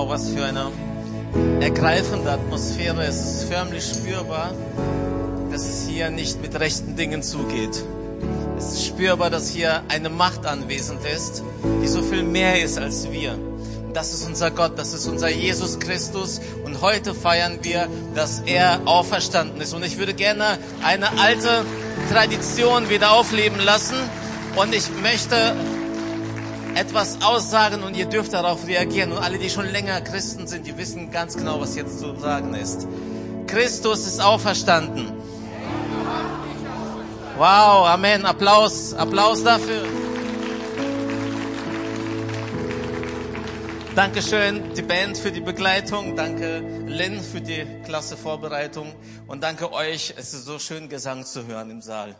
Wow, was für eine ergreifende Atmosphäre. Es ist förmlich spürbar, dass es hier nicht mit rechten Dingen zugeht. Es ist spürbar, dass hier eine Macht anwesend ist, die so viel mehr ist als wir. Das ist unser Gott, das ist unser Jesus Christus. Und heute feiern wir, dass er auferstanden ist. Und ich würde gerne eine alte Tradition wieder aufleben lassen. Und ich möchte etwas aussagen und ihr dürft darauf reagieren. Und alle, die schon länger Christen sind, die wissen ganz genau, was jetzt zu sagen ist. Christus ist auferstanden. Wow, Amen. Applaus, Applaus dafür. Dankeschön, die Band für die Begleitung. Danke, Lynn, für die klasse Vorbereitung. Und danke euch. Es ist so schön, Gesang zu hören im Saal.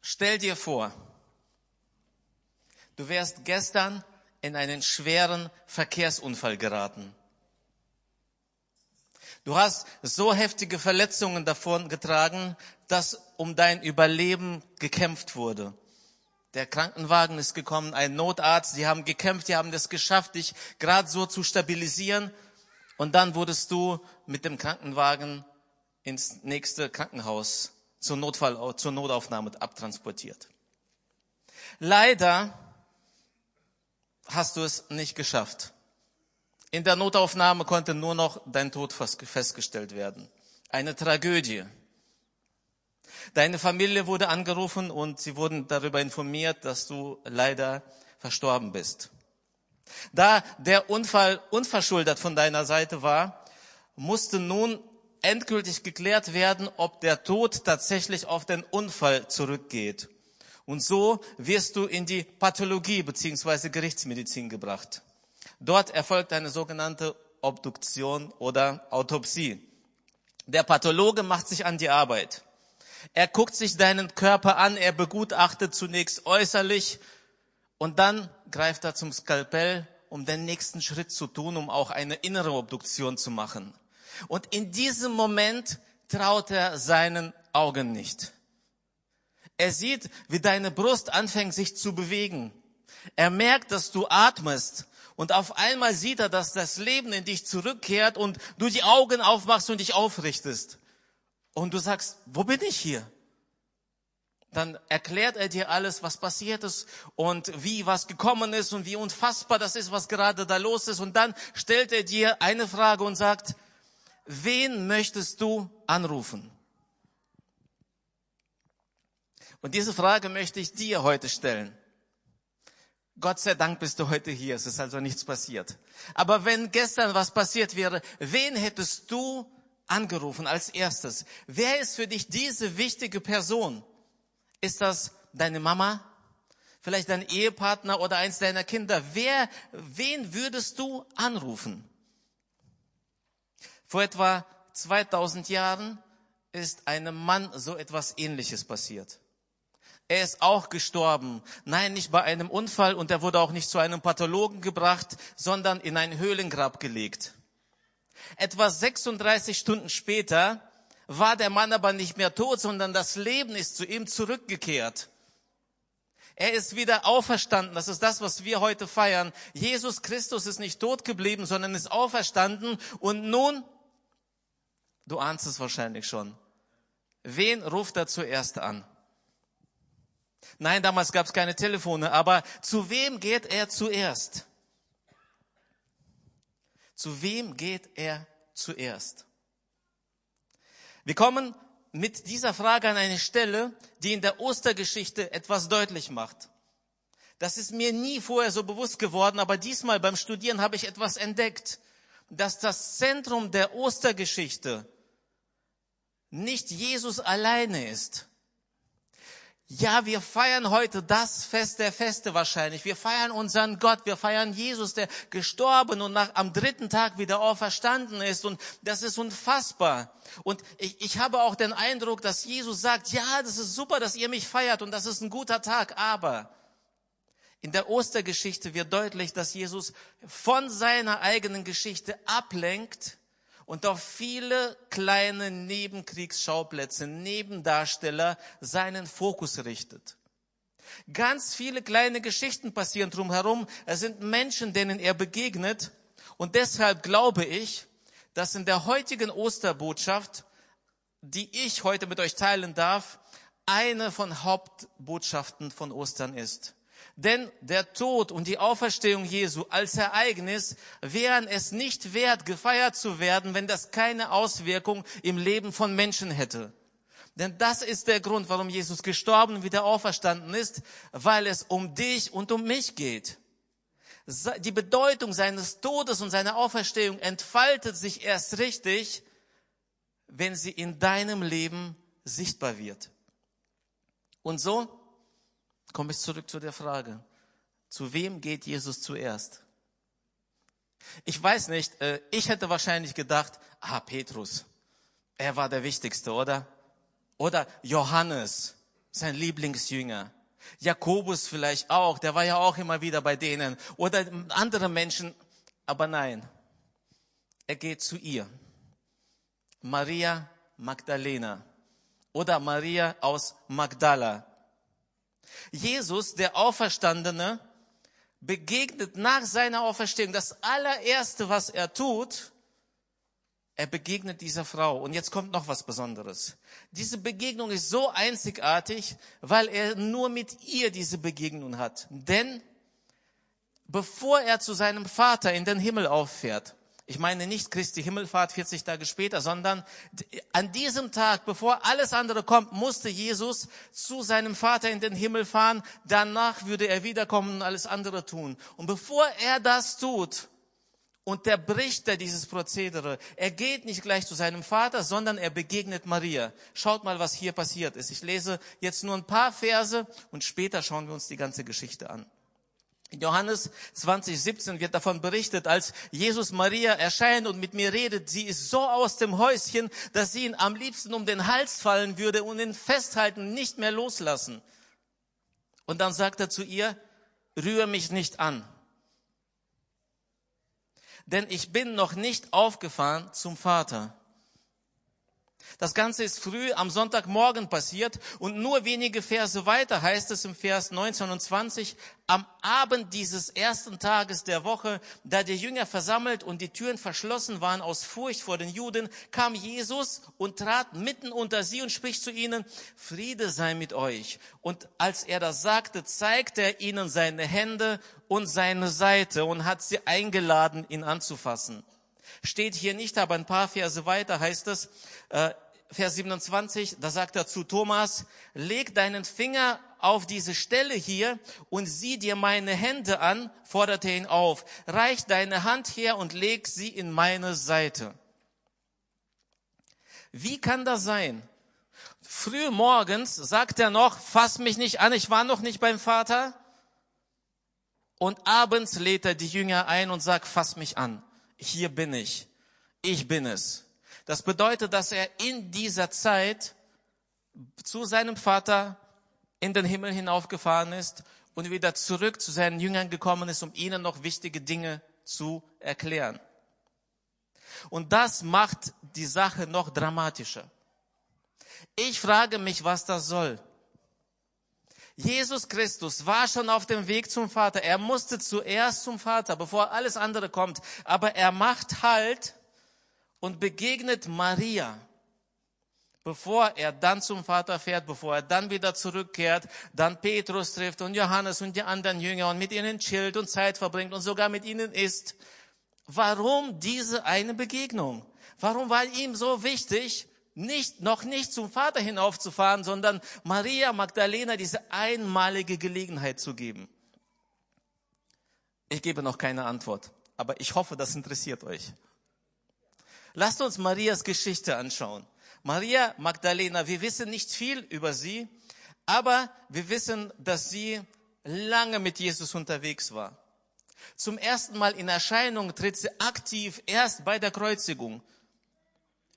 Stell dir vor, du wärst gestern in einen schweren Verkehrsunfall geraten. Du hast so heftige Verletzungen davon getragen, dass um dein Überleben gekämpft wurde. Der Krankenwagen ist gekommen, ein Notarzt, die haben gekämpft, die haben das geschafft, dich gerade so zu stabilisieren. Und dann wurdest du mit dem Krankenwagen ins nächste Krankenhaus zur Notfall, zur Notaufnahme abtransportiert. Leider hast du es nicht geschafft. In der Notaufnahme konnte nur noch dein Tod festgestellt werden. Eine Tragödie. Deine Familie wurde angerufen und sie wurden darüber informiert, dass du leider verstorben bist. Da der Unfall unverschuldet von deiner Seite war, musste nun endgültig geklärt werden, ob der Tod tatsächlich auf den Unfall zurückgeht. Und so wirst du in die Pathologie bzw. Gerichtsmedizin gebracht. Dort erfolgt eine sogenannte Obduktion oder Autopsie. Der Pathologe macht sich an die Arbeit. Er guckt sich deinen Körper an, er begutachtet zunächst äußerlich und dann greift er zum Skalpell, um den nächsten Schritt zu tun, um auch eine innere Obduktion zu machen. Und in diesem Moment traut er seinen Augen nicht. Er sieht, wie deine Brust anfängt sich zu bewegen. Er merkt, dass du atmest. Und auf einmal sieht er, dass das Leben in dich zurückkehrt und du die Augen aufmachst und dich aufrichtest und du sagst, wo bin ich hier? Dann erklärt er dir alles, was passiert ist und wie was gekommen ist und wie unfassbar das ist, was gerade da los ist. Und dann stellt er dir eine Frage und sagt, wen möchtest du anrufen? Und diese Frage möchte ich dir heute stellen. Gott sei Dank bist du heute hier, es ist also nichts passiert. Aber wenn gestern was passiert wäre, wen hättest du angerufen als erstes. Wer ist für dich diese wichtige Person? Ist das deine Mama? Vielleicht dein Ehepartner oder eins deiner Kinder? Wer, wen würdest du anrufen? Vor etwa 2000 Jahren ist einem Mann so etwas Ähnliches passiert. Er ist auch gestorben. Nein, nicht bei einem Unfall und er wurde auch nicht zu einem Pathologen gebracht, sondern in ein Höhlengrab gelegt. Etwa 36 Stunden später war der Mann aber nicht mehr tot, sondern das Leben ist zu ihm zurückgekehrt. Er ist wieder auferstanden. Das ist das, was wir heute feiern. Jesus Christus ist nicht tot geblieben, sondern ist auferstanden. Und nun, du ahnst es wahrscheinlich schon, wen ruft er zuerst an? Nein, damals gab es keine Telefone, aber zu wem geht er zuerst? Zu wem geht er zuerst? Wir kommen mit dieser Frage an eine Stelle, die in der Ostergeschichte etwas deutlich macht. Das ist mir nie vorher so bewusst geworden, aber diesmal beim Studieren habe ich etwas entdeckt, dass das Zentrum der Ostergeschichte nicht Jesus alleine ist, ja, wir feiern heute das Fest der Feste wahrscheinlich. Wir feiern unseren Gott. Wir feiern Jesus, der gestorben und nach, am dritten Tag wieder auferstanden ist. Und das ist unfassbar. Und ich, ich habe auch den Eindruck, dass Jesus sagt, ja, das ist super, dass ihr mich feiert und das ist ein guter Tag. Aber in der Ostergeschichte wird deutlich, dass Jesus von seiner eigenen Geschichte ablenkt und auf viele kleine Nebenkriegsschauplätze, Nebendarsteller seinen Fokus richtet. Ganz viele kleine Geschichten passieren drumherum. Es sind Menschen, denen er begegnet. Und deshalb glaube ich, dass in der heutigen Osterbotschaft, die ich heute mit euch teilen darf, eine von Hauptbotschaften von Ostern ist. Denn der Tod und die Auferstehung Jesu als Ereignis wären es nicht wert, gefeiert zu werden, wenn das keine Auswirkung im Leben von Menschen hätte. Denn das ist der Grund, warum Jesus gestorben und wieder auferstanden ist, weil es um dich und um mich geht. Die Bedeutung seines Todes und seiner Auferstehung entfaltet sich erst richtig, wenn sie in deinem Leben sichtbar wird. Und so komme ich zurück zu der Frage, zu wem geht Jesus zuerst? Ich weiß nicht, äh, ich hätte wahrscheinlich gedacht, ah, Petrus, er war der Wichtigste, oder? Oder Johannes, sein Lieblingsjünger. Jakobus vielleicht auch, der war ja auch immer wieder bei denen. Oder andere Menschen. Aber nein, er geht zu ihr. Maria Magdalena oder Maria aus Magdala. Jesus, der Auferstandene, begegnet nach seiner Auferstehung. Das allererste, was er tut, er begegnet dieser Frau. Und jetzt kommt noch was Besonderes. Diese Begegnung ist so einzigartig, weil er nur mit ihr diese Begegnung hat. Denn bevor er zu seinem Vater in den Himmel auffährt, ich meine nicht Christi Himmelfahrt 40 Tage später, sondern an diesem Tag, bevor alles andere kommt, musste Jesus zu seinem Vater in den Himmel fahren. Danach würde er wiederkommen und alles andere tun. Und bevor er das tut, unterbricht er dieses Prozedere. Er geht nicht gleich zu seinem Vater, sondern er begegnet Maria. Schaut mal, was hier passiert ist. Ich lese jetzt nur ein paar Verse und später schauen wir uns die ganze Geschichte an. Johannes 20, 17 wird davon berichtet, als Jesus Maria erscheint und mit mir redet, sie ist so aus dem Häuschen, dass sie ihn am liebsten um den Hals fallen würde und ihn festhalten, nicht mehr loslassen. Und dann sagt er zu ihr, rühre mich nicht an, denn ich bin noch nicht aufgefahren zum Vater. Das Ganze ist früh am Sonntagmorgen passiert und nur wenige Verse weiter heißt es im Vers 19 und 20, am Abend dieses ersten Tages der Woche, da die Jünger versammelt und die Türen verschlossen waren aus Furcht vor den Juden, kam Jesus und trat mitten unter sie und spricht zu ihnen, Friede sei mit euch. Und als er das sagte, zeigte er ihnen seine Hände und seine Seite und hat sie eingeladen, ihn anzufassen. Steht hier nicht, aber ein paar Verse weiter heißt es, äh, Vers 27, da sagt er zu Thomas, leg deinen Finger auf diese Stelle hier und sieh dir meine Hände an, forderte ihn auf. Reich deine Hand her und leg sie in meine Seite. Wie kann das sein? Früh morgens sagt er noch, fass mich nicht an, ich war noch nicht beim Vater. Und abends lädt er die Jünger ein und sagt, fass mich an. Hier bin ich. Ich bin es. Das bedeutet, dass er in dieser Zeit zu seinem Vater in den Himmel hinaufgefahren ist und wieder zurück zu seinen Jüngern gekommen ist, um ihnen noch wichtige Dinge zu erklären. Und das macht die Sache noch dramatischer. Ich frage mich, was das soll. Jesus Christus war schon auf dem Weg zum Vater. Er musste zuerst zum Vater, bevor alles andere kommt. Aber er macht Halt und begegnet Maria, bevor er dann zum Vater fährt, bevor er dann wieder zurückkehrt, dann Petrus trifft und Johannes und die anderen Jünger und mit ihnen chillt und Zeit verbringt und sogar mit ihnen isst. Warum diese eine Begegnung? Warum war ihm so wichtig, nicht, noch nicht zum Vater hinaufzufahren, sondern Maria Magdalena diese einmalige Gelegenheit zu geben? Ich gebe noch keine Antwort, aber ich hoffe, das interessiert euch. Lasst uns Marias Geschichte anschauen. Maria Magdalena, wir wissen nicht viel über sie, aber wir wissen, dass sie lange mit Jesus unterwegs war. Zum ersten Mal in Erscheinung tritt sie aktiv erst bei der Kreuzigung.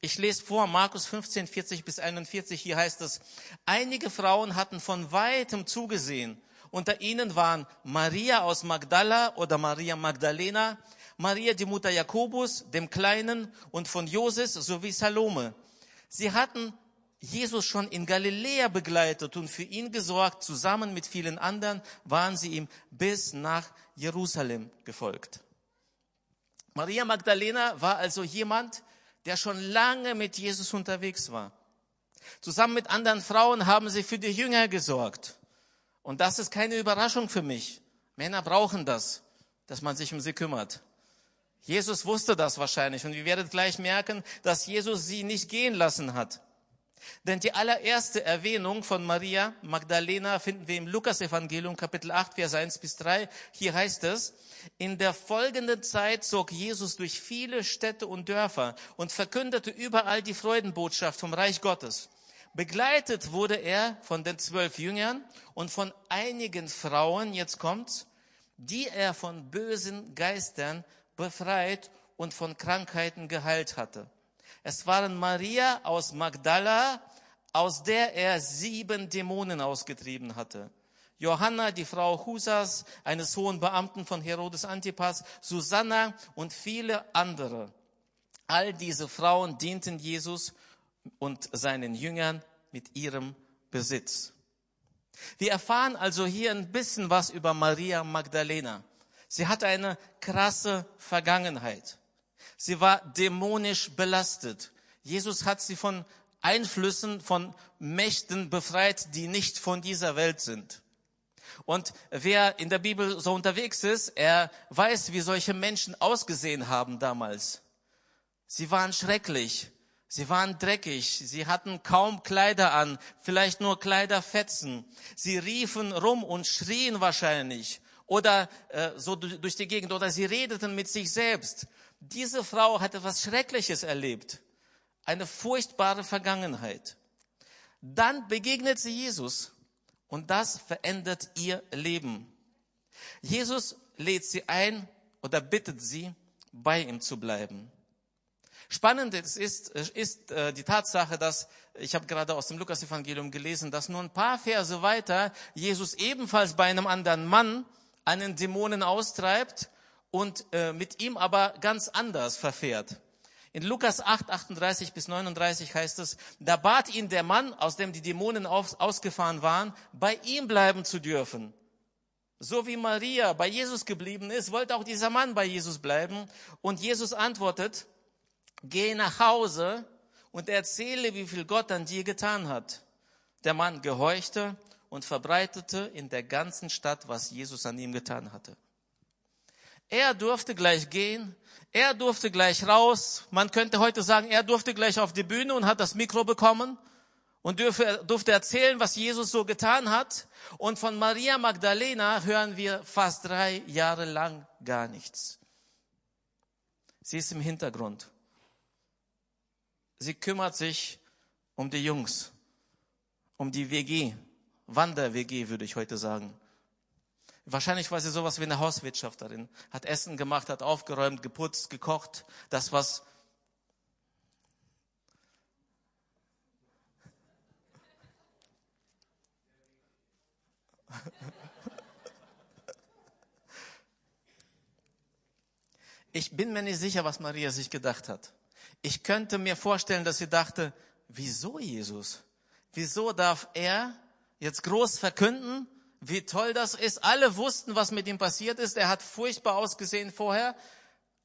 Ich lese vor, Markus 15, 40 bis 41, hier heißt es, einige Frauen hatten von weitem zugesehen. Unter ihnen waren Maria aus Magdala oder Maria Magdalena, Maria, die Mutter Jakobus, dem Kleinen und von Joses sowie Salome. Sie hatten Jesus schon in Galiläa begleitet und für ihn gesorgt. Zusammen mit vielen anderen waren sie ihm bis nach Jerusalem gefolgt. Maria Magdalena war also jemand, der schon lange mit Jesus unterwegs war. Zusammen mit anderen Frauen haben sie für die Jünger gesorgt. Und das ist keine Überraschung für mich. Männer brauchen das, dass man sich um sie kümmert. Jesus wusste das wahrscheinlich und wir werden gleich merken, dass Jesus sie nicht gehen lassen hat. Denn die allererste Erwähnung von Maria Magdalena finden wir im Lukas-Evangelium, Kapitel 8, Vers 1 bis 3. Hier heißt es, in der folgenden Zeit zog Jesus durch viele Städte und Dörfer und verkündete überall die Freudenbotschaft vom Reich Gottes. Begleitet wurde er von den zwölf Jüngern und von einigen Frauen, jetzt kommt's, die er von bösen Geistern befreit und von Krankheiten geheilt hatte. Es waren Maria aus Magdala, aus der er sieben Dämonen ausgetrieben hatte. Johanna, die Frau Husas, eines hohen Beamten von Herodes Antipas, Susanna und viele andere. All diese Frauen dienten Jesus und seinen Jüngern mit ihrem Besitz. Wir erfahren also hier ein bisschen was über Maria Magdalena. Sie hatte eine krasse Vergangenheit. Sie war dämonisch belastet. Jesus hat sie von Einflüssen, von Mächten befreit, die nicht von dieser Welt sind. Und wer in der Bibel so unterwegs ist, er weiß, wie solche Menschen ausgesehen haben damals. Sie waren schrecklich. Sie waren dreckig, sie hatten kaum Kleider an, vielleicht nur Kleiderfetzen. Sie riefen rum und schrien wahrscheinlich oder äh, so durch die Gegend oder sie redeten mit sich selbst. Diese Frau hat etwas Schreckliches erlebt, eine furchtbare Vergangenheit. Dann begegnet sie Jesus und das verändert ihr Leben. Jesus lädt sie ein oder bittet sie, bei ihm zu bleiben. Spannend ist, ist, ist äh, die Tatsache, dass, ich habe gerade aus dem Lukas-Evangelium gelesen, dass nur ein paar Verse weiter Jesus ebenfalls bei einem anderen Mann einen Dämonen austreibt und äh, mit ihm aber ganz anders verfährt. In Lukas 8, 38 bis 39 heißt es, da bat ihn der Mann, aus dem die Dämonen aus, ausgefahren waren, bei ihm bleiben zu dürfen. So wie Maria bei Jesus geblieben ist, wollte auch dieser Mann bei Jesus bleiben. Und Jesus antwortet, geh nach Hause und erzähle, wie viel Gott an dir getan hat. Der Mann gehorchte und verbreitete in der ganzen Stadt, was Jesus an ihm getan hatte. Er durfte gleich gehen, er durfte gleich raus. Man könnte heute sagen, er durfte gleich auf die Bühne und hat das Mikro bekommen und durfte, erzählen, was Jesus so getan hat. Und von Maria Magdalena hören wir fast drei Jahre lang gar nichts. Sie ist im Hintergrund. Sie kümmert sich um die Jungs, um die WG, Wander-WG würde ich heute sagen. Wahrscheinlich war sie sowas wie eine Hauswirtschafterin, hat Essen gemacht, hat aufgeräumt, geputzt, gekocht, das was Ich bin mir nicht sicher, was Maria sich gedacht hat. Ich könnte mir vorstellen, dass sie dachte, wieso Jesus? Wieso darf er jetzt groß verkünden, wie toll das ist? Alle wussten, was mit ihm passiert ist. Er hat furchtbar ausgesehen vorher.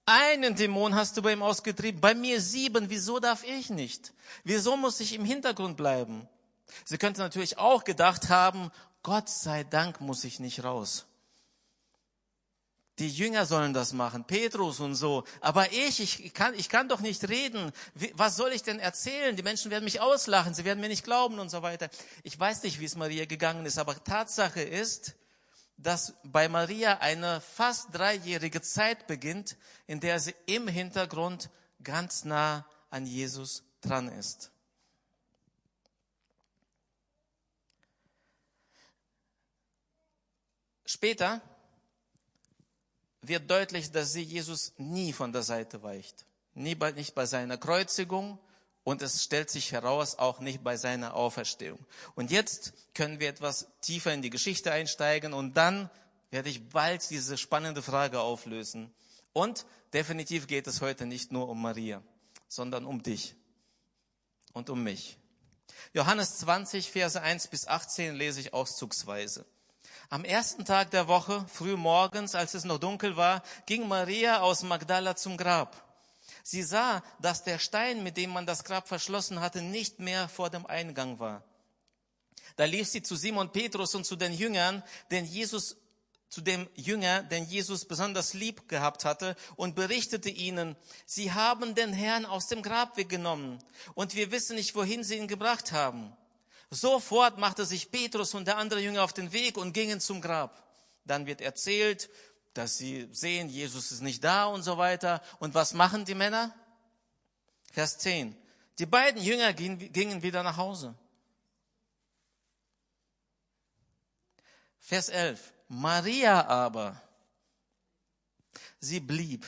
Einen Dämon hast du bei ihm ausgetrieben, bei mir sieben. Wieso darf ich nicht? Wieso muss ich im Hintergrund bleiben? Sie könnte natürlich auch gedacht haben, Gott sei Dank muss ich nicht raus. Die Jünger sollen das machen, Petrus und so. Aber ich, ich kann, ich kann doch nicht reden. Was soll ich denn erzählen? Die Menschen werden mich auslachen, sie werden mir nicht glauben und so weiter. Ich weiß nicht, wie es Maria gegangen ist, aber Tatsache ist, dass bei Maria eine fast dreijährige Zeit beginnt, in der sie im Hintergrund ganz nah an Jesus dran ist. Später wird deutlich, dass sie Jesus nie von der Seite weicht. Nie bei, nicht bei seiner Kreuzigung und es stellt sich heraus, auch nicht bei seiner Auferstehung. Und jetzt können wir etwas tiefer in die Geschichte einsteigen und dann werde ich bald diese spannende Frage auflösen. Und definitiv geht es heute nicht nur um Maria, sondern um dich und um mich. Johannes 20, Verse 1 bis 18 lese ich auszugsweise. Am ersten Tag der Woche, früh morgens, als es noch dunkel war, ging Maria aus Magdala zum Grab. Sie sah, dass der Stein, mit dem man das Grab verschlossen hatte, nicht mehr vor dem Eingang war. Da lief sie zu Simon Petrus und zu den Jüngern, den Jesus zu dem Jünger, den Jesus besonders lieb gehabt hatte, und berichtete ihnen, sie haben den Herrn aus dem Grab weggenommen, und wir wissen nicht, wohin sie ihn gebracht haben. Sofort machte sich Petrus und der andere Jünger auf den Weg und gingen zum Grab. Dann wird erzählt, dass sie sehen, Jesus ist nicht da und so weiter. Und was machen die Männer? Vers 10. Die beiden Jünger gingen wieder nach Hause. Vers 11. Maria aber, sie blieb.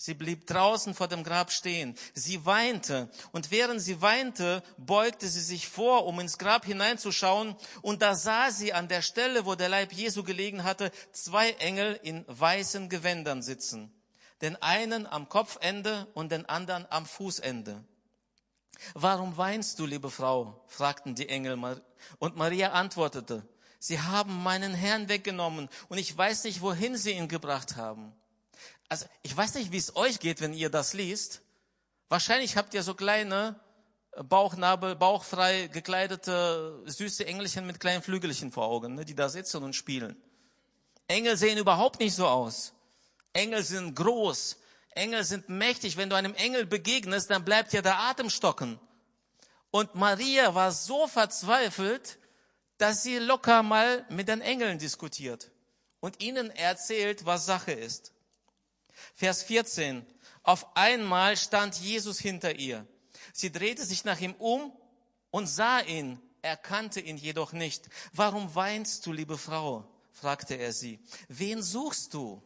Sie blieb draußen vor dem Grab stehen. Sie weinte. Und während sie weinte, beugte sie sich vor, um ins Grab hineinzuschauen. Und da sah sie an der Stelle, wo der Leib Jesu gelegen hatte, zwei Engel in weißen Gewändern sitzen. Den einen am Kopfende und den anderen am Fußende. Warum weinst du, liebe Frau? fragten die Engel. Und Maria antwortete, Sie haben meinen Herrn weggenommen und ich weiß nicht, wohin sie ihn gebracht haben. Also ich weiß nicht, wie es euch geht, wenn ihr das liest. Wahrscheinlich habt ihr so kleine Bauchnabel, bauchfrei gekleidete süße Engelchen mit kleinen Flügelchen vor Augen, ne, die da sitzen und spielen. Engel sehen überhaupt nicht so aus. Engel sind groß. Engel sind mächtig. Wenn du einem Engel begegnest, dann bleibt ja der Atem stocken. Und Maria war so verzweifelt, dass sie locker mal mit den Engeln diskutiert und ihnen erzählt, was Sache ist. Vers 14. Auf einmal stand Jesus hinter ihr. Sie drehte sich nach ihm um und sah ihn, erkannte ihn jedoch nicht. Warum weinst du, liebe Frau? fragte er sie. Wen suchst du?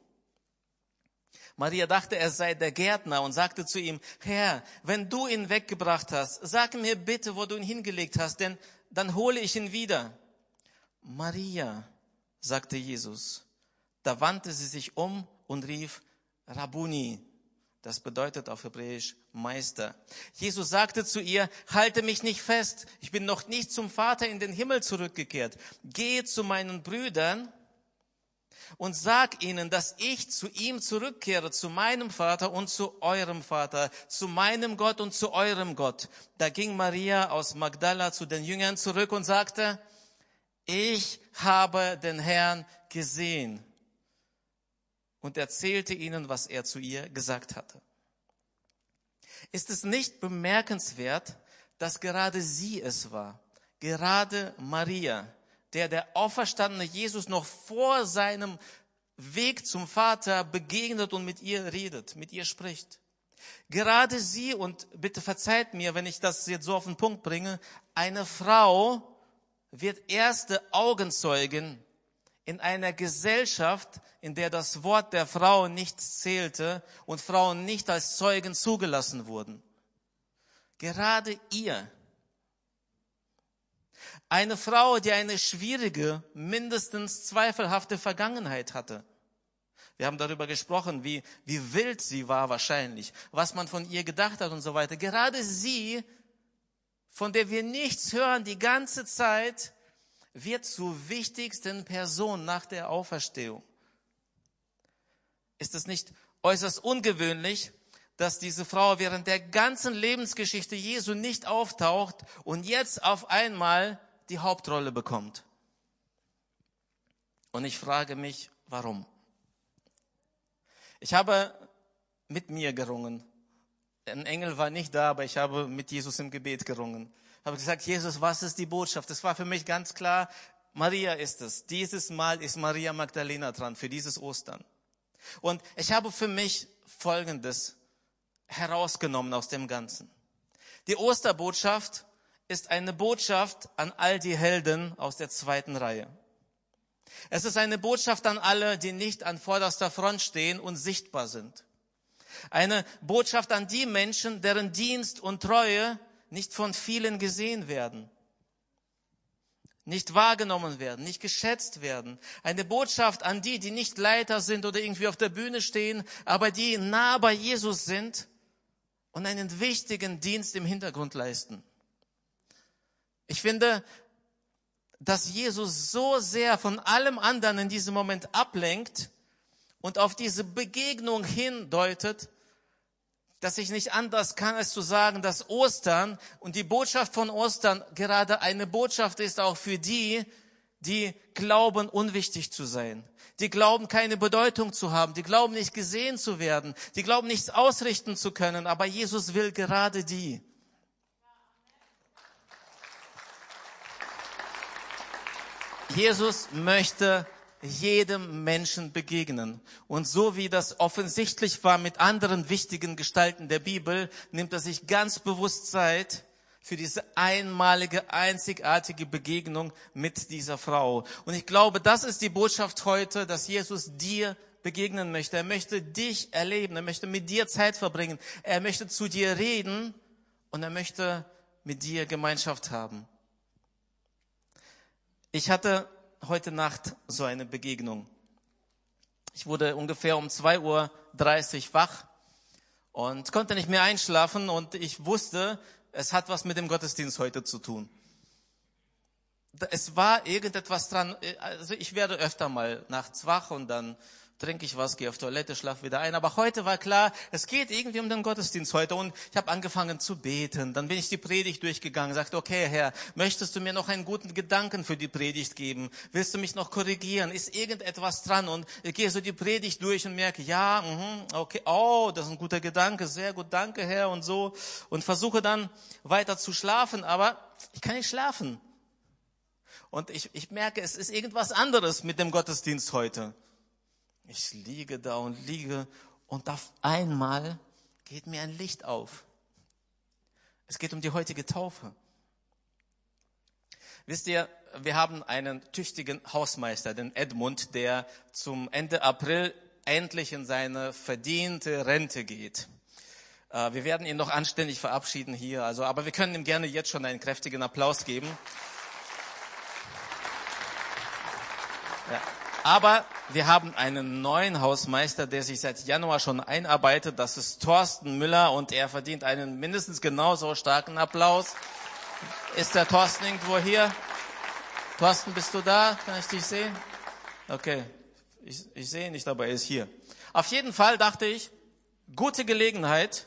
Maria dachte, er sei der Gärtner und sagte zu ihm, Herr, wenn du ihn weggebracht hast, sag mir bitte, wo du ihn hingelegt hast, denn dann hole ich ihn wieder. Maria, sagte Jesus. Da wandte sie sich um und rief, Rabuni. Das bedeutet auf Hebräisch Meister. Jesus sagte zu ihr, halte mich nicht fest. Ich bin noch nicht zum Vater in den Himmel zurückgekehrt. Gehe zu meinen Brüdern und sag ihnen, dass ich zu ihm zurückkehre, zu meinem Vater und zu eurem Vater, zu meinem Gott und zu eurem Gott. Da ging Maria aus Magdala zu den Jüngern zurück und sagte, ich habe den Herrn gesehen und erzählte ihnen, was er zu ihr gesagt hatte. Ist es nicht bemerkenswert, dass gerade sie es war, gerade Maria, der der auferstandene Jesus noch vor seinem Weg zum Vater begegnet und mit ihr redet, mit ihr spricht. Gerade sie, und bitte verzeiht mir, wenn ich das jetzt so auf den Punkt bringe, eine Frau, wird erste Augenzeugin in einer Gesellschaft, in der das Wort der Frau nicht zählte und Frauen nicht als Zeugen zugelassen wurden. Gerade ihr, eine Frau, die eine schwierige, mindestens zweifelhafte Vergangenheit hatte. Wir haben darüber gesprochen, wie, wie wild sie war wahrscheinlich, was man von ihr gedacht hat und so weiter. Gerade sie von der wir nichts hören die ganze Zeit, wird zur wichtigsten Person nach der Auferstehung. Ist es nicht äußerst ungewöhnlich, dass diese Frau während der ganzen Lebensgeschichte Jesu nicht auftaucht und jetzt auf einmal die Hauptrolle bekommt? Und ich frage mich, warum? Ich habe mit mir gerungen ein Engel war nicht da, aber ich habe mit Jesus im Gebet gerungen. Habe gesagt, Jesus, was ist die Botschaft? Das war für mich ganz klar, Maria ist es. Dieses Mal ist Maria Magdalena dran für dieses Ostern. Und ich habe für mich Folgendes herausgenommen aus dem Ganzen. Die Osterbotschaft ist eine Botschaft an all die Helden aus der zweiten Reihe. Es ist eine Botschaft an alle, die nicht an vorderster Front stehen und sichtbar sind. Eine Botschaft an die Menschen, deren Dienst und Treue nicht von vielen gesehen werden, nicht wahrgenommen werden, nicht geschätzt werden. Eine Botschaft an die, die nicht Leiter sind oder irgendwie auf der Bühne stehen, aber die nah bei Jesus sind und einen wichtigen Dienst im Hintergrund leisten. Ich finde, dass Jesus so sehr von allem anderen in diesem Moment ablenkt und auf diese Begegnung hindeutet, dass ich nicht anders kann, als zu sagen, dass Ostern und die Botschaft von Ostern gerade eine Botschaft ist auch für die, die glauben, unwichtig zu sein. Die glauben, keine Bedeutung zu haben. Die glauben, nicht gesehen zu werden. Die glauben, nichts ausrichten zu können. Aber Jesus will gerade die. Jesus möchte jedem Menschen begegnen. Und so wie das offensichtlich war mit anderen wichtigen Gestalten der Bibel, nimmt er sich ganz bewusst Zeit für diese einmalige, einzigartige Begegnung mit dieser Frau. Und ich glaube, das ist die Botschaft heute, dass Jesus dir begegnen möchte. Er möchte dich erleben. Er möchte mit dir Zeit verbringen. Er möchte zu dir reden und er möchte mit dir Gemeinschaft haben. Ich hatte heute Nacht so eine Begegnung. Ich wurde ungefähr um 2.30 Uhr wach und konnte nicht mehr einschlafen und ich wusste, es hat was mit dem Gottesdienst heute zu tun. Es war irgendetwas dran, also ich werde öfter mal nachts wach und dann trinke ich was, gehe auf Toilette, schlaf wieder ein. Aber heute war klar, es geht irgendwie um den Gottesdienst heute. Und ich habe angefangen zu beten. Dann bin ich die Predigt durchgegangen, sagte, okay, Herr, möchtest du mir noch einen guten Gedanken für die Predigt geben? Willst du mich noch korrigieren? Ist irgendetwas dran? Und ich gehe so die Predigt durch und merke, ja, mh, okay, oh, das ist ein guter Gedanke, sehr gut, danke, Herr, und so. Und versuche dann weiter zu schlafen, aber ich kann nicht schlafen. Und ich, ich merke, es ist irgendwas anderes mit dem Gottesdienst heute. Ich liege da und liege und auf einmal geht mir ein Licht auf. Es geht um die heutige Taufe. Wisst ihr, wir haben einen tüchtigen Hausmeister, den Edmund, der zum Ende April endlich in seine verdiente Rente geht. Äh, wir werden ihn noch anständig verabschieden hier, also, aber wir können ihm gerne jetzt schon einen kräftigen Applaus geben. Ja. Aber wir haben einen neuen Hausmeister, der sich seit Januar schon einarbeitet. Das ist Thorsten Müller und er verdient einen mindestens genauso starken Applaus. Ist der Thorsten irgendwo hier? Thorsten, bist du da? Kann ich dich sehen? Okay. Ich, ich sehe ihn nicht, aber er ist hier. Auf jeden Fall dachte ich, gute Gelegenheit,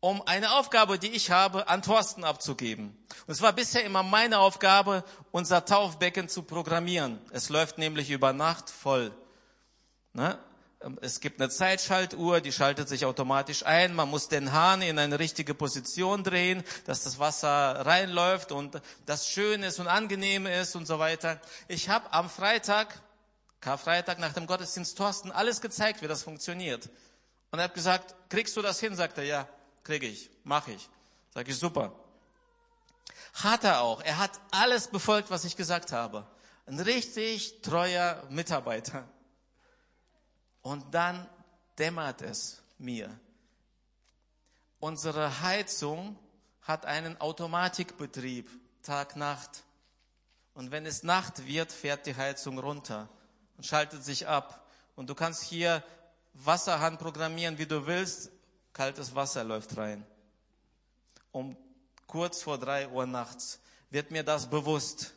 um eine Aufgabe, die ich habe, an Thorsten abzugeben. Und es war bisher immer meine Aufgabe, unser Taufbecken zu programmieren. Es läuft nämlich über Nacht voll. Ne? Es gibt eine Zeitschaltuhr, die schaltet sich automatisch ein. Man muss den Hahn in eine richtige Position drehen, dass das Wasser reinläuft und das schön ist und angenehm ist und so weiter. Ich habe am Freitag, Karfreitag nach dem Gottesdienst Thorsten alles gezeigt, wie das funktioniert. Und er hat gesagt, kriegst du das hin? Sagt er, ja kriege ich, mache ich. Sag ich, super. Hat er auch. Er hat alles befolgt, was ich gesagt habe. Ein richtig treuer Mitarbeiter. Und dann dämmert es mir. Unsere Heizung hat einen Automatikbetrieb, Tag, Nacht. Und wenn es Nacht wird, fährt die Heizung runter und schaltet sich ab. Und du kannst hier Wasserhahn programmieren, wie du willst kaltes Wasser läuft rein. Um kurz vor drei Uhr nachts wird mir das bewusst.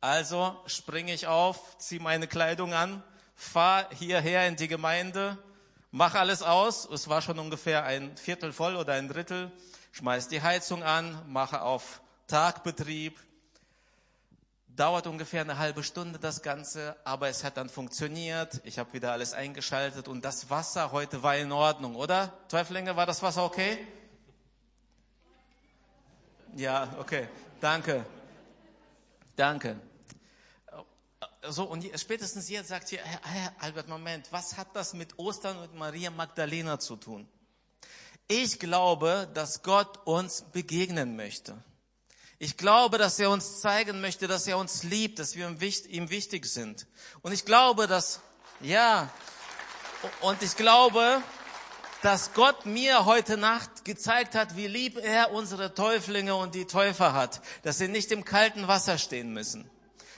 Also springe ich auf, ziehe meine Kleidung an, fahre hierher in die Gemeinde, mache alles aus. Es war schon ungefähr ein Viertel voll oder ein Drittel. Schmeiß die Heizung an, mache auf Tagbetrieb, Dauert ungefähr eine halbe Stunde das Ganze, aber es hat dann funktioniert. Ich habe wieder alles eingeschaltet und das Wasser heute war in Ordnung, oder? Teuflinge, war das Wasser okay? Ja, okay. Danke. Danke. So, und spätestens jetzt sagt ihr, Herr Albert, Moment, was hat das mit Ostern und Maria Magdalena zu tun? Ich glaube, dass Gott uns begegnen möchte. Ich glaube, dass er uns zeigen möchte, dass er uns liebt, dass wir ihm wichtig sind. Und ich glaube, dass, ja, und ich glaube, dass Gott mir heute Nacht gezeigt hat, wie lieb er unsere Täuflinge und die Täufer hat, dass sie nicht im kalten Wasser stehen müssen.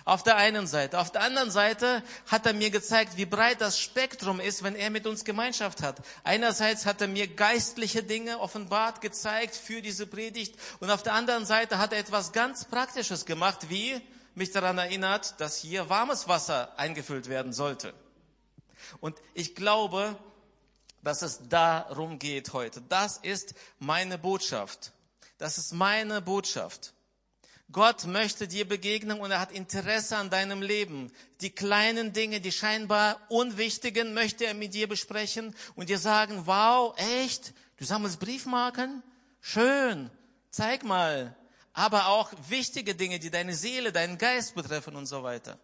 Auf der einen Seite. Auf der anderen Seite hat er mir gezeigt, wie breit das Spektrum ist, wenn er mit uns Gemeinschaft hat. Einerseits hat er mir geistliche Dinge offenbart, gezeigt für diese Predigt. Und auf der anderen Seite hat er etwas ganz Praktisches gemacht, wie mich daran erinnert, dass hier warmes Wasser eingefüllt werden sollte. Und ich glaube, dass es darum geht heute. Das ist meine Botschaft. Das ist meine Botschaft. Gott möchte dir begegnen und er hat Interesse an deinem Leben. Die kleinen Dinge, die scheinbar unwichtigen, möchte er mit dir besprechen und dir sagen, wow, echt? Du sammelst Briefmarken? Schön. Zeig mal. Aber auch wichtige Dinge, die deine Seele, deinen Geist betreffen und so weiter.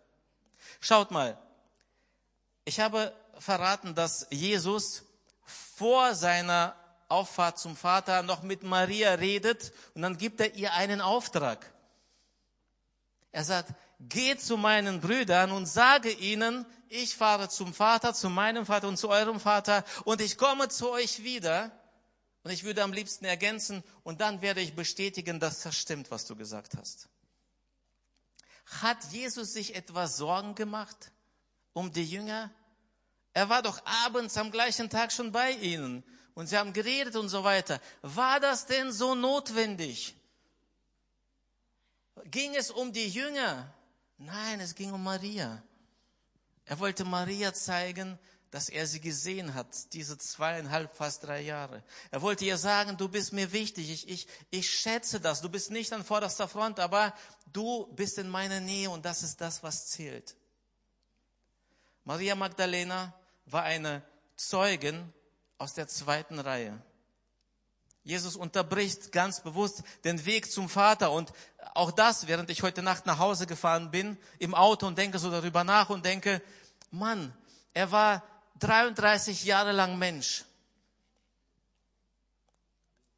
Schaut mal. Ich habe verraten, dass Jesus vor seiner Auffahrt zum Vater noch mit Maria redet und dann gibt er ihr einen Auftrag. Er sagt, geht zu meinen Brüdern und sage ihnen, ich fahre zum Vater, zu meinem Vater und zu eurem Vater und ich komme zu euch wieder. Und ich würde am liebsten ergänzen und dann werde ich bestätigen, dass das stimmt, was du gesagt hast. Hat Jesus sich etwas Sorgen gemacht um die Jünger? Er war doch abends am gleichen Tag schon bei ihnen und sie haben geredet und so weiter. War das denn so notwendig? Ging es um die Jünger? Nein, es ging um Maria. Er wollte Maria zeigen, dass er sie gesehen hat, diese zweieinhalb, fast drei Jahre. Er wollte ihr sagen, du bist mir wichtig, ich, ich, ich schätze das, du bist nicht an vorderster Front, aber du bist in meiner Nähe und das ist das, was zählt. Maria Magdalena war eine Zeugin aus der zweiten Reihe. Jesus unterbricht ganz bewusst den Weg zum Vater und auch das, während ich heute Nacht nach Hause gefahren bin, im Auto und denke so darüber nach und denke, Mann, er war 33 Jahre lang Mensch.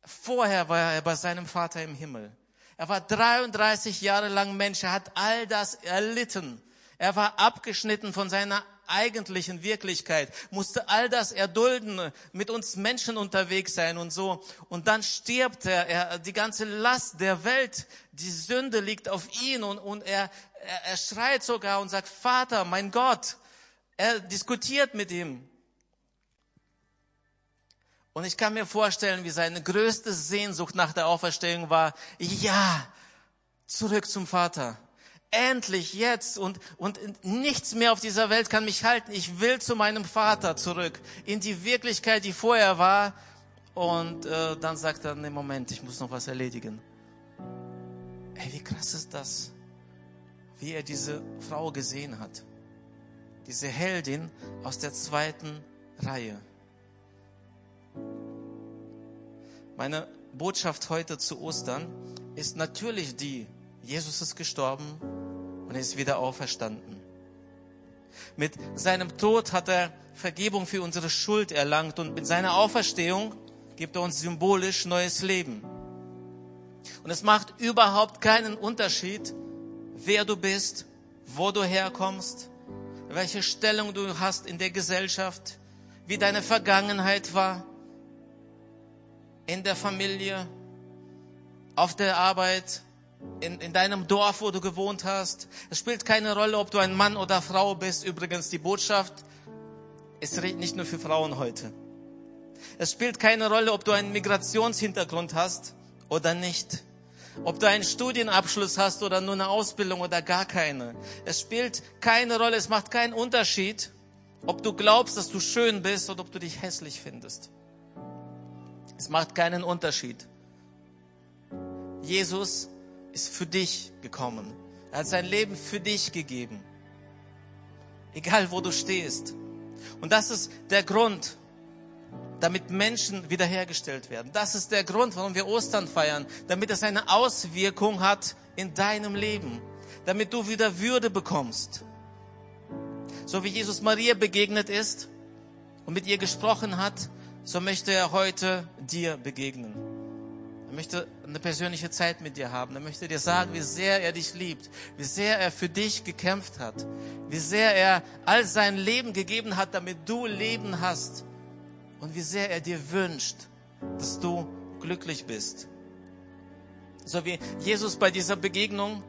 Vorher war er bei seinem Vater im Himmel. Er war 33 Jahre lang Mensch. Er hat all das erlitten. Er war abgeschnitten von seiner eigentlichen Wirklichkeit, musste all das erdulden, mit uns Menschen unterwegs sein und so. Und dann stirbt er, er die ganze Last der Welt, die Sünde liegt auf ihn und, und er, er, er schreit sogar und sagt, Vater, mein Gott. Er diskutiert mit ihm. Und ich kann mir vorstellen, wie seine größte Sehnsucht nach der Auferstehung war, ja, zurück zum Vater endlich jetzt und, und nichts mehr auf dieser Welt kann mich halten. Ich will zu meinem Vater zurück, in die Wirklichkeit, die vorher war. Und äh, dann sagt er, nee, Moment, ich muss noch was erledigen. Ey, wie krass ist das, wie er diese Frau gesehen hat. Diese Heldin aus der zweiten Reihe. Meine Botschaft heute zu Ostern ist natürlich die, Jesus ist gestorben und ist wieder auferstanden. Mit seinem Tod hat er Vergebung für unsere Schuld erlangt und mit seiner Auferstehung gibt er uns symbolisch neues Leben. Und es macht überhaupt keinen Unterschied, wer du bist, wo du herkommst, welche Stellung du hast in der Gesellschaft, wie deine Vergangenheit war, in der Familie, auf der Arbeit, in, in deinem Dorf, wo du gewohnt hast. Es spielt keine Rolle, ob du ein Mann oder Frau bist. Übrigens, die Botschaft ist nicht nur für Frauen heute. Es spielt keine Rolle, ob du einen Migrationshintergrund hast oder nicht. Ob du einen Studienabschluss hast oder nur eine Ausbildung oder gar keine. Es spielt keine Rolle, es macht keinen Unterschied, ob du glaubst, dass du schön bist oder ob du dich hässlich findest. Es macht keinen Unterschied. Jesus ist für dich gekommen. Er hat sein Leben für dich gegeben. Egal wo du stehst. Und das ist der Grund, damit Menschen wiederhergestellt werden. Das ist der Grund, warum wir Ostern feiern, damit es eine Auswirkung hat in deinem Leben, damit du wieder Würde bekommst. So wie Jesus Maria begegnet ist und mit ihr gesprochen hat, so möchte er heute dir begegnen. Möchte eine persönliche Zeit mit dir haben. Er möchte dir sagen, wie sehr er dich liebt, wie sehr er für dich gekämpft hat, wie sehr er all sein Leben gegeben hat, damit du Leben hast und wie sehr er dir wünscht, dass du glücklich bist. So wie Jesus bei dieser Begegnung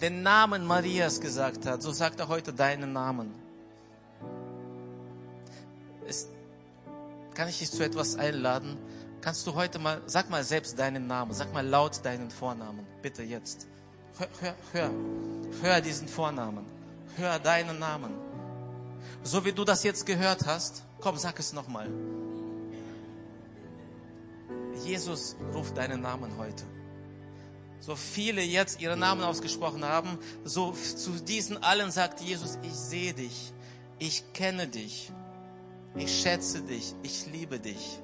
den Namen Marias gesagt hat, so sagt er heute deinen Namen. Ist, kann ich dich zu etwas einladen? Kannst du heute mal, sag mal selbst deinen Namen, sag mal laut deinen Vornamen, bitte jetzt. Hör, hör, hör, hör diesen Vornamen, hör deinen Namen. So wie du das jetzt gehört hast, komm, sag es nochmal. Jesus ruft deinen Namen heute. So viele jetzt ihre Namen ausgesprochen haben, so zu diesen allen sagt Jesus, ich sehe dich, ich kenne dich, ich schätze dich, ich liebe dich.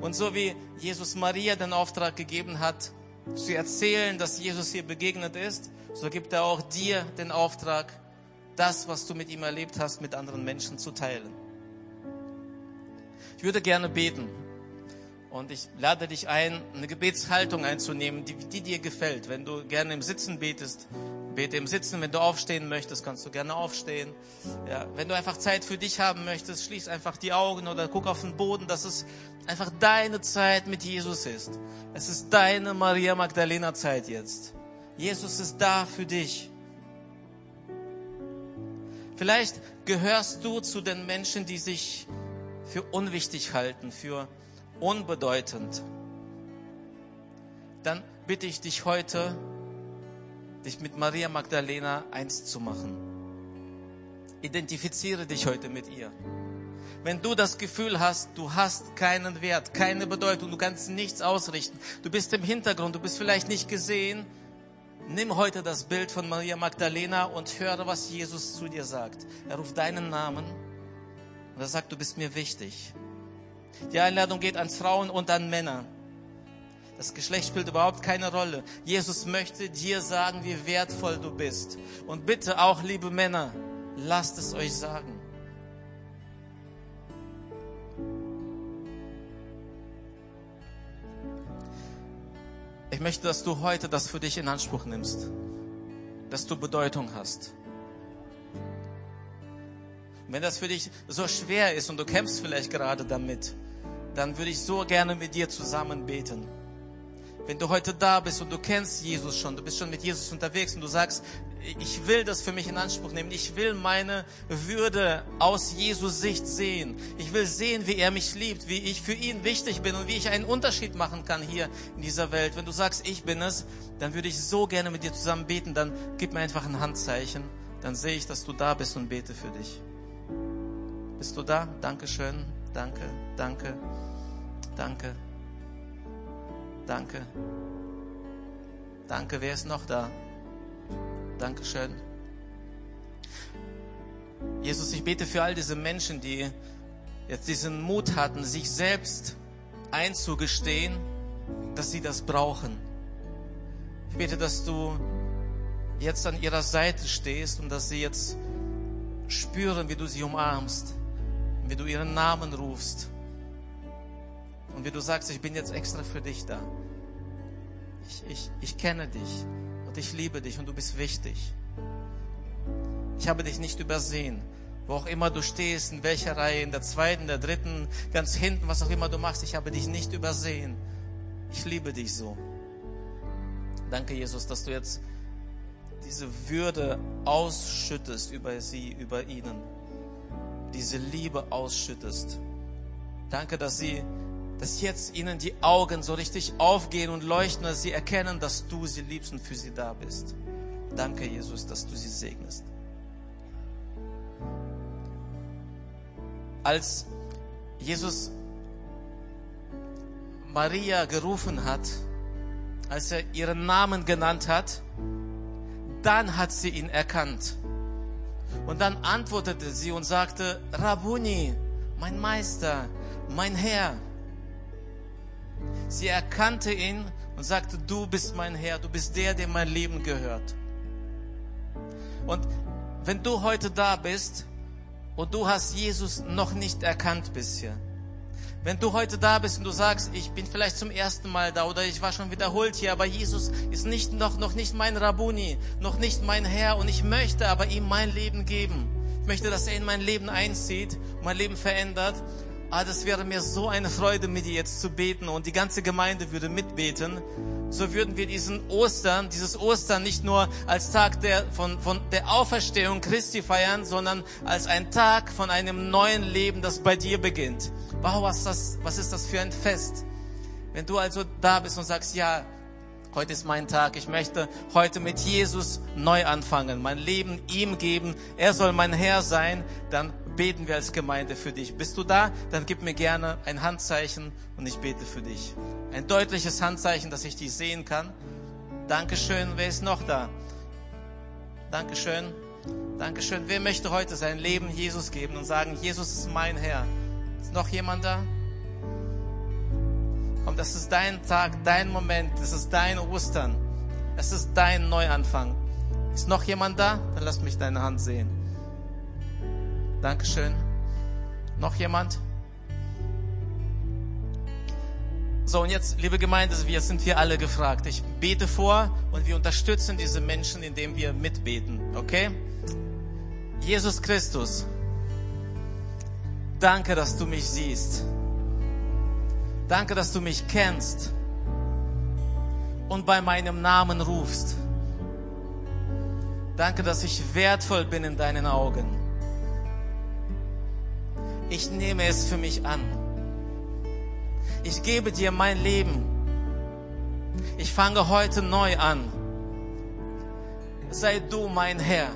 Und so wie Jesus Maria den Auftrag gegeben hat, zu erzählen, dass Jesus ihr begegnet ist, so gibt er auch dir den Auftrag, das, was du mit ihm erlebt hast, mit anderen Menschen zu teilen. Ich würde gerne beten. Und ich lade dich ein, eine Gebetshaltung einzunehmen, die, die dir gefällt. Wenn du gerne im Sitzen betest, bete im Sitzen. Wenn du aufstehen möchtest, kannst du gerne aufstehen. Ja, wenn du einfach Zeit für dich haben möchtest, schließ einfach die Augen oder guck auf den Boden, dass es einfach deine Zeit mit Jesus ist. Es ist deine Maria Magdalena Zeit jetzt. Jesus ist da für dich. Vielleicht gehörst du zu den Menschen, die sich für unwichtig halten, für unbedeutend, dann bitte ich dich heute, dich mit Maria Magdalena eins zu machen. Identifiziere dich heute mit ihr. Wenn du das Gefühl hast, du hast keinen Wert, keine Bedeutung, du kannst nichts ausrichten, du bist im Hintergrund, du bist vielleicht nicht gesehen, nimm heute das Bild von Maria Magdalena und höre, was Jesus zu dir sagt. Er ruft deinen Namen und er sagt, du bist mir wichtig. Die Einladung geht an Frauen und an Männer. Das Geschlecht spielt überhaupt keine Rolle. Jesus möchte dir sagen, wie wertvoll du bist. Und bitte auch, liebe Männer, lasst es euch sagen. Ich möchte, dass du heute das für dich in Anspruch nimmst, dass du Bedeutung hast. Wenn das für dich so schwer ist und du kämpfst vielleicht gerade damit, dann würde ich so gerne mit dir zusammen beten. Wenn du heute da bist und du kennst Jesus schon, du bist schon mit Jesus unterwegs und du sagst, ich will das für mich in Anspruch nehmen. Ich will meine Würde aus Jesus Sicht sehen. Ich will sehen, wie er mich liebt, wie ich für ihn wichtig bin und wie ich einen Unterschied machen kann hier in dieser Welt. Wenn du sagst, ich bin es, dann würde ich so gerne mit dir zusammen beten. Dann gib mir einfach ein Handzeichen. Dann sehe ich, dass du da bist und bete für dich. Bist du da? Dankeschön. Danke, danke. Danke. Danke. Danke. Wer ist noch da? Dankeschön. Jesus, ich bete für all diese Menschen, die jetzt diesen Mut hatten, sich selbst einzugestehen, dass sie das brauchen. Ich bete, dass du jetzt an ihrer Seite stehst und dass sie jetzt spüren, wie du sie umarmst, wie du ihren Namen rufst und wie du sagst, ich bin jetzt extra für dich da. Ich, ich, ich kenne dich und ich liebe dich und du bist wichtig. Ich habe dich nicht übersehen. Wo auch immer du stehst, in welcher Reihe, in der zweiten, der dritten, ganz hinten, was auch immer du machst, ich habe dich nicht übersehen. Ich liebe dich so. Danke, Jesus, dass du jetzt diese Würde ausschüttest über sie, über ihnen. Diese Liebe ausschüttest. Danke, dass sie dass jetzt ihnen die Augen so richtig aufgehen und leuchten, dass sie erkennen, dass du sie liebst und für sie da bist. Danke, Jesus, dass du sie segnest. Als Jesus Maria gerufen hat, als er ihren Namen genannt hat, dann hat sie ihn erkannt. Und dann antwortete sie und sagte, Rabuni, mein Meister, mein Herr. Sie erkannte ihn und sagte, du bist mein Herr, du bist der, dem mein Leben gehört. Und wenn du heute da bist und du hast Jesus noch nicht erkannt bisher, wenn du heute da bist und du sagst, ich bin vielleicht zum ersten Mal da oder ich war schon wiederholt hier, aber Jesus ist nicht noch, noch nicht mein Rabuni, noch nicht mein Herr und ich möchte aber ihm mein Leben geben. Ich möchte, dass er in mein Leben einzieht, mein Leben verändert Ah, das wäre mir so eine Freude, mit dir jetzt zu beten und die ganze Gemeinde würde mitbeten. so würden wir diesen Ostern, dieses Ostern nicht nur als Tag der, von, von der Auferstehung Christi feiern, sondern als ein Tag von einem neuen Leben, das bei dir beginnt. Wow, was, das, was ist das für ein Fest? Wenn du also da bist und sagst, ja, heute ist mein Tag, ich möchte heute mit Jesus neu anfangen, mein Leben ihm geben, er soll mein Herr sein, dann beten wir als Gemeinde für dich. Bist du da? Dann gib mir gerne ein Handzeichen und ich bete für dich. Ein deutliches Handzeichen, dass ich dich sehen kann. Dankeschön. Wer ist noch da? Dankeschön. Dankeschön. Wer möchte heute sein Leben Jesus geben und sagen, Jesus ist mein Herr? Ist noch jemand da? Komm, das ist dein Tag, dein Moment, das ist dein Ostern. Es ist dein Neuanfang. Ist noch jemand da? Dann lass mich deine Hand sehen. Dankeschön. Noch jemand? So, und jetzt, liebe Gemeinde, wir sind wir alle gefragt. Ich bete vor und wir unterstützen diese Menschen, indem wir mitbeten. Okay? Jesus Christus, danke, dass du mich siehst. Danke, dass du mich kennst und bei meinem Namen rufst. Danke, dass ich wertvoll bin in deinen Augen ich nehme es für mich an. Ich gebe dir mein Leben. Ich fange heute neu an. Sei du mein Herr.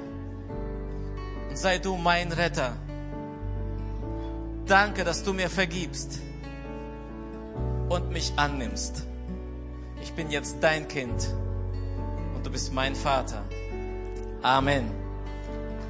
Sei du mein Retter. Danke, dass du mir vergibst und mich annimmst. Ich bin jetzt dein Kind und du bist mein Vater. Amen.